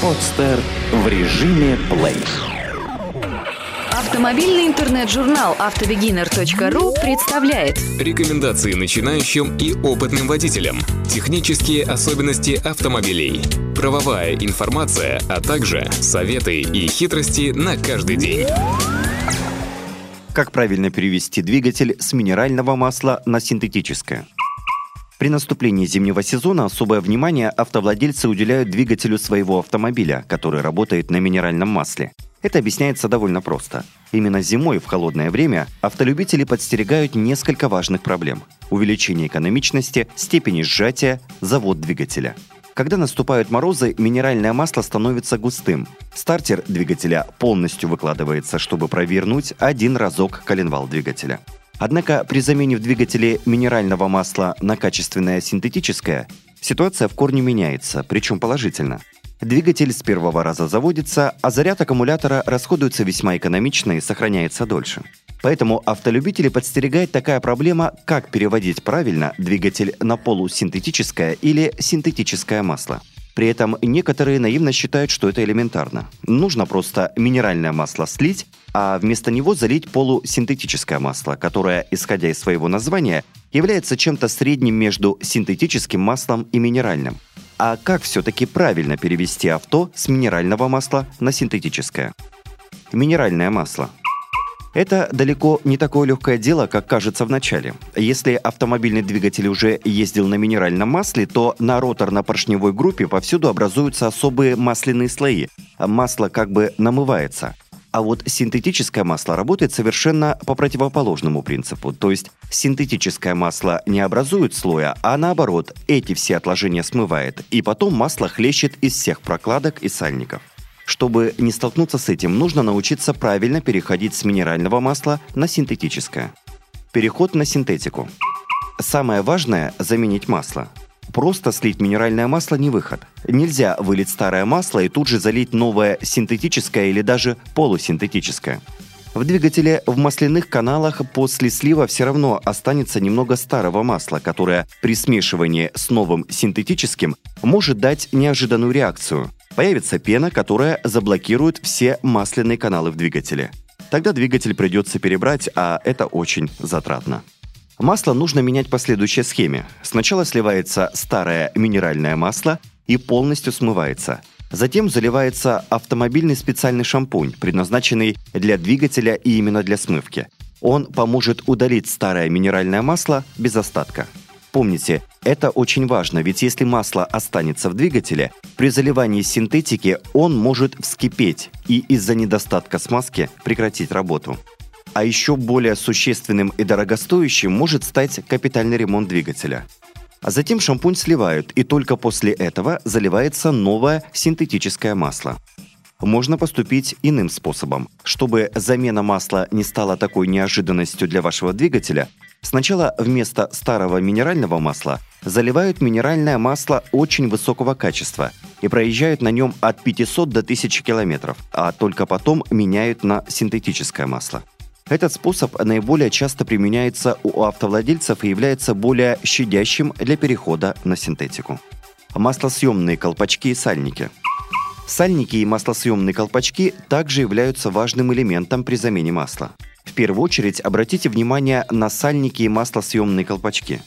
Подстер в режиме плей. Автомобильный интернет-журнал автобегинер.ру представляет Рекомендации начинающим и опытным водителям. Технические особенности автомобилей. Правовая информация, а также советы и хитрости на каждый день. Как правильно перевести двигатель с минерального масла на синтетическое? При наступлении зимнего сезона особое внимание автовладельцы уделяют двигателю своего автомобиля, который работает на минеральном масле. Это объясняется довольно просто. Именно зимой в холодное время автолюбители подстерегают несколько важных проблем. Увеличение экономичности, степени сжатия, завод двигателя. Когда наступают морозы, минеральное масло становится густым. Стартер двигателя полностью выкладывается, чтобы провернуть один разок коленвал двигателя. Однако при замене в двигателе минерального масла на качественное синтетическое ситуация в корне меняется, причем положительно. Двигатель с первого раза заводится, а заряд аккумулятора расходуется весьма экономично и сохраняется дольше. Поэтому автолюбители подстерегает такая проблема, как переводить правильно двигатель на полусинтетическое или синтетическое масло. При этом некоторые наивно считают, что это элементарно. Нужно просто минеральное масло слить, а вместо него залить полусинтетическое масло, которое, исходя из своего названия, является чем-то средним между синтетическим маслом и минеральным. А как все-таки правильно перевести авто с минерального масла на синтетическое? Минеральное масло – это далеко не такое легкое дело, как кажется в начале. Если автомобильный двигатель уже ездил на минеральном масле, то на роторно-поршневой группе повсюду образуются особые масляные слои. Масло как бы намывается. А вот синтетическое масло работает совершенно по противоположному принципу. То есть синтетическое масло не образует слоя, а наоборот, эти все отложения смывает. И потом масло хлещет из всех прокладок и сальников. Чтобы не столкнуться с этим, нужно научиться правильно переходить с минерального масла на синтетическое. Переход на синтетику. Самое важное – заменить масло. Просто слить минеральное масло не выход. Нельзя вылить старое масло и тут же залить новое синтетическое или даже полусинтетическое. В двигателе в масляных каналах после слива все равно останется немного старого масла, которое при смешивании с новым синтетическим может дать неожиданную реакцию. Появится пена, которая заблокирует все масляные каналы в двигателе. Тогда двигатель придется перебрать, а это очень затратно. Масло нужно менять по следующей схеме. Сначала сливается старое минеральное масло и полностью смывается. Затем заливается автомобильный специальный шампунь, предназначенный для двигателя и именно для смывки. Он поможет удалить старое минеральное масло без остатка. Помните, это очень важно, ведь если масло останется в двигателе, при заливании синтетики он может вскипеть и из-за недостатка смазки прекратить работу. А еще более существенным и дорогостоящим может стать капитальный ремонт двигателя. А затем шампунь сливают, и только после этого заливается новое синтетическое масло. Можно поступить иным способом. Чтобы замена масла не стала такой неожиданностью для вашего двигателя, Сначала вместо старого минерального масла заливают минеральное масло очень высокого качества и проезжают на нем от 500 до 1000 километров, а только потом меняют на синтетическое масло. Этот способ наиболее часто применяется у автовладельцев и является более щадящим для перехода на синтетику. Маслосъемные колпачки и сальники. Сальники и маслосъемные колпачки также являются важным элементом при замене масла. В первую очередь обратите внимание на сальники и маслосъемные колпачки.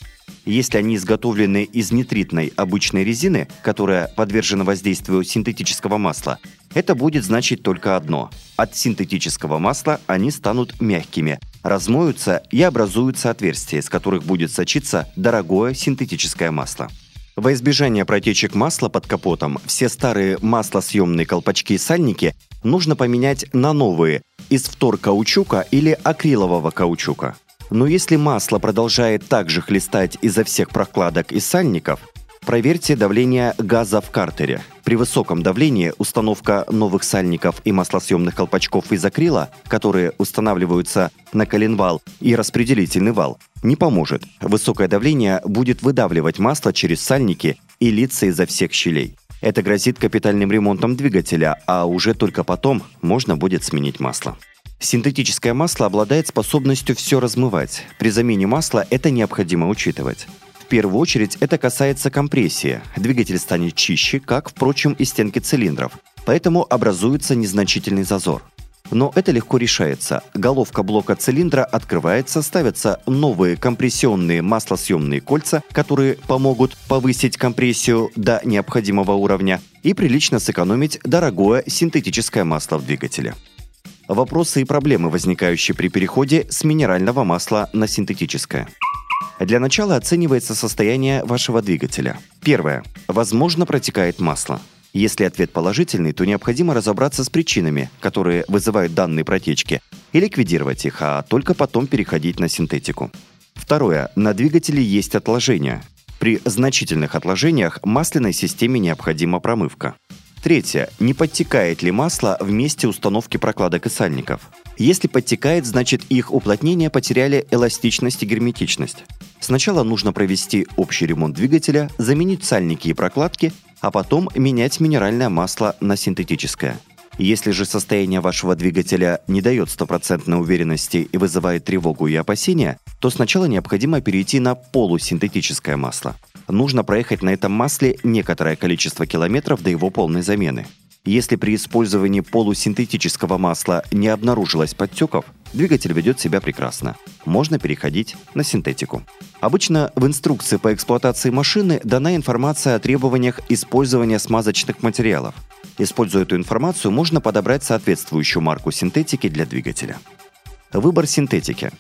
Если они изготовлены из нитритной обычной резины, которая подвержена воздействию синтетического масла, это будет значить только одно. От синтетического масла они станут мягкими, размоются и образуются отверстия, из которых будет сочиться дорогое синтетическое масло. Во избежание протечек масла под капотом все старые маслосъемные колпачки и сальники нужно поменять на новые из вторкаучука или акрилового каучука. Но если масло продолжает также хлестать изо всех прокладок и сальников, проверьте давление газа в картере. При высоком давлении установка новых сальников и маслосъемных колпачков из акрила, которые устанавливаются на коленвал и распределительный вал, не поможет. Высокое давление будет выдавливать масло через сальники и литься изо всех щелей. Это грозит капитальным ремонтом двигателя, а уже только потом можно будет сменить масло. Синтетическое масло обладает способностью все размывать. При замене масла это необходимо учитывать. В первую очередь это касается компрессии. Двигатель станет чище, как, впрочем, и стенки цилиндров. Поэтому образуется незначительный зазор. Но это легко решается. Головка блока цилиндра открывается, ставятся новые компрессионные маслосъемные кольца, которые помогут повысить компрессию до необходимого уровня и прилично сэкономить дорогое синтетическое масло в двигателе. Вопросы и проблемы, возникающие при переходе с минерального масла на синтетическое. Для начала оценивается состояние вашего двигателя. Первое. Возможно, протекает масло. Если ответ положительный, то необходимо разобраться с причинами, которые вызывают данные протечки, и ликвидировать их, а только потом переходить на синтетику. Второе. На двигателе есть отложения. При значительных отложениях масляной системе необходима промывка. Третье. Не подтекает ли масло в месте установки прокладок и сальников? Если подтекает, значит их уплотнения потеряли эластичность и герметичность. Сначала нужно провести общий ремонт двигателя, заменить сальники и прокладки, а потом менять минеральное масло на синтетическое. Если же состояние вашего двигателя не дает стопроцентной уверенности и вызывает тревогу и опасения, то сначала необходимо перейти на полусинтетическое масло. Нужно проехать на этом масле некоторое количество километров до его полной замены. Если при использовании полусинтетического масла не обнаружилось подтеков, двигатель ведет себя прекрасно. Можно переходить на синтетику. Обычно в инструкции по эксплуатации машины дана информация о требованиях использования смазочных материалов. Используя эту информацию, можно подобрать соответствующую марку синтетики для двигателя. Выбор синтетики.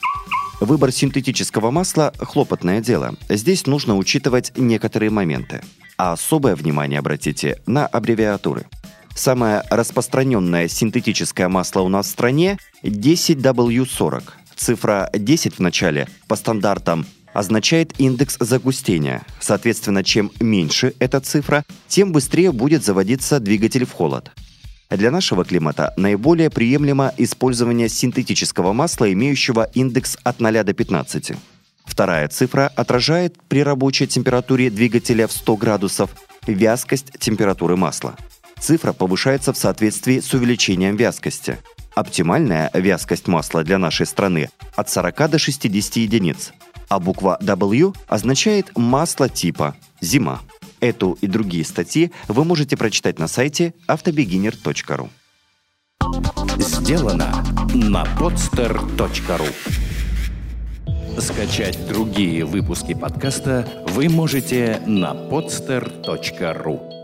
Выбор синтетического масла – хлопотное дело. Здесь нужно учитывать некоторые моменты. А особое внимание обратите на аббревиатуры – Самое распространенное синтетическое масло у нас в стране 10W40. Цифра 10 в начале по стандартам означает индекс загустения. Соответственно, чем меньше эта цифра, тем быстрее будет заводиться двигатель в холод. Для нашего климата наиболее приемлемо использование синтетического масла, имеющего индекс от 0 до 15. Вторая цифра отражает при рабочей температуре двигателя в 100 градусов вязкость температуры масла. Цифра повышается в соответствии с увеличением вязкости. Оптимальная вязкость масла для нашей страны от 40 до 60 единиц, а буква W означает масло типа «зима». Эту и другие статьи вы можете прочитать на сайте автобегинер.ру. Сделано на podster.ru Скачать другие выпуски подкаста вы можете на podster.ru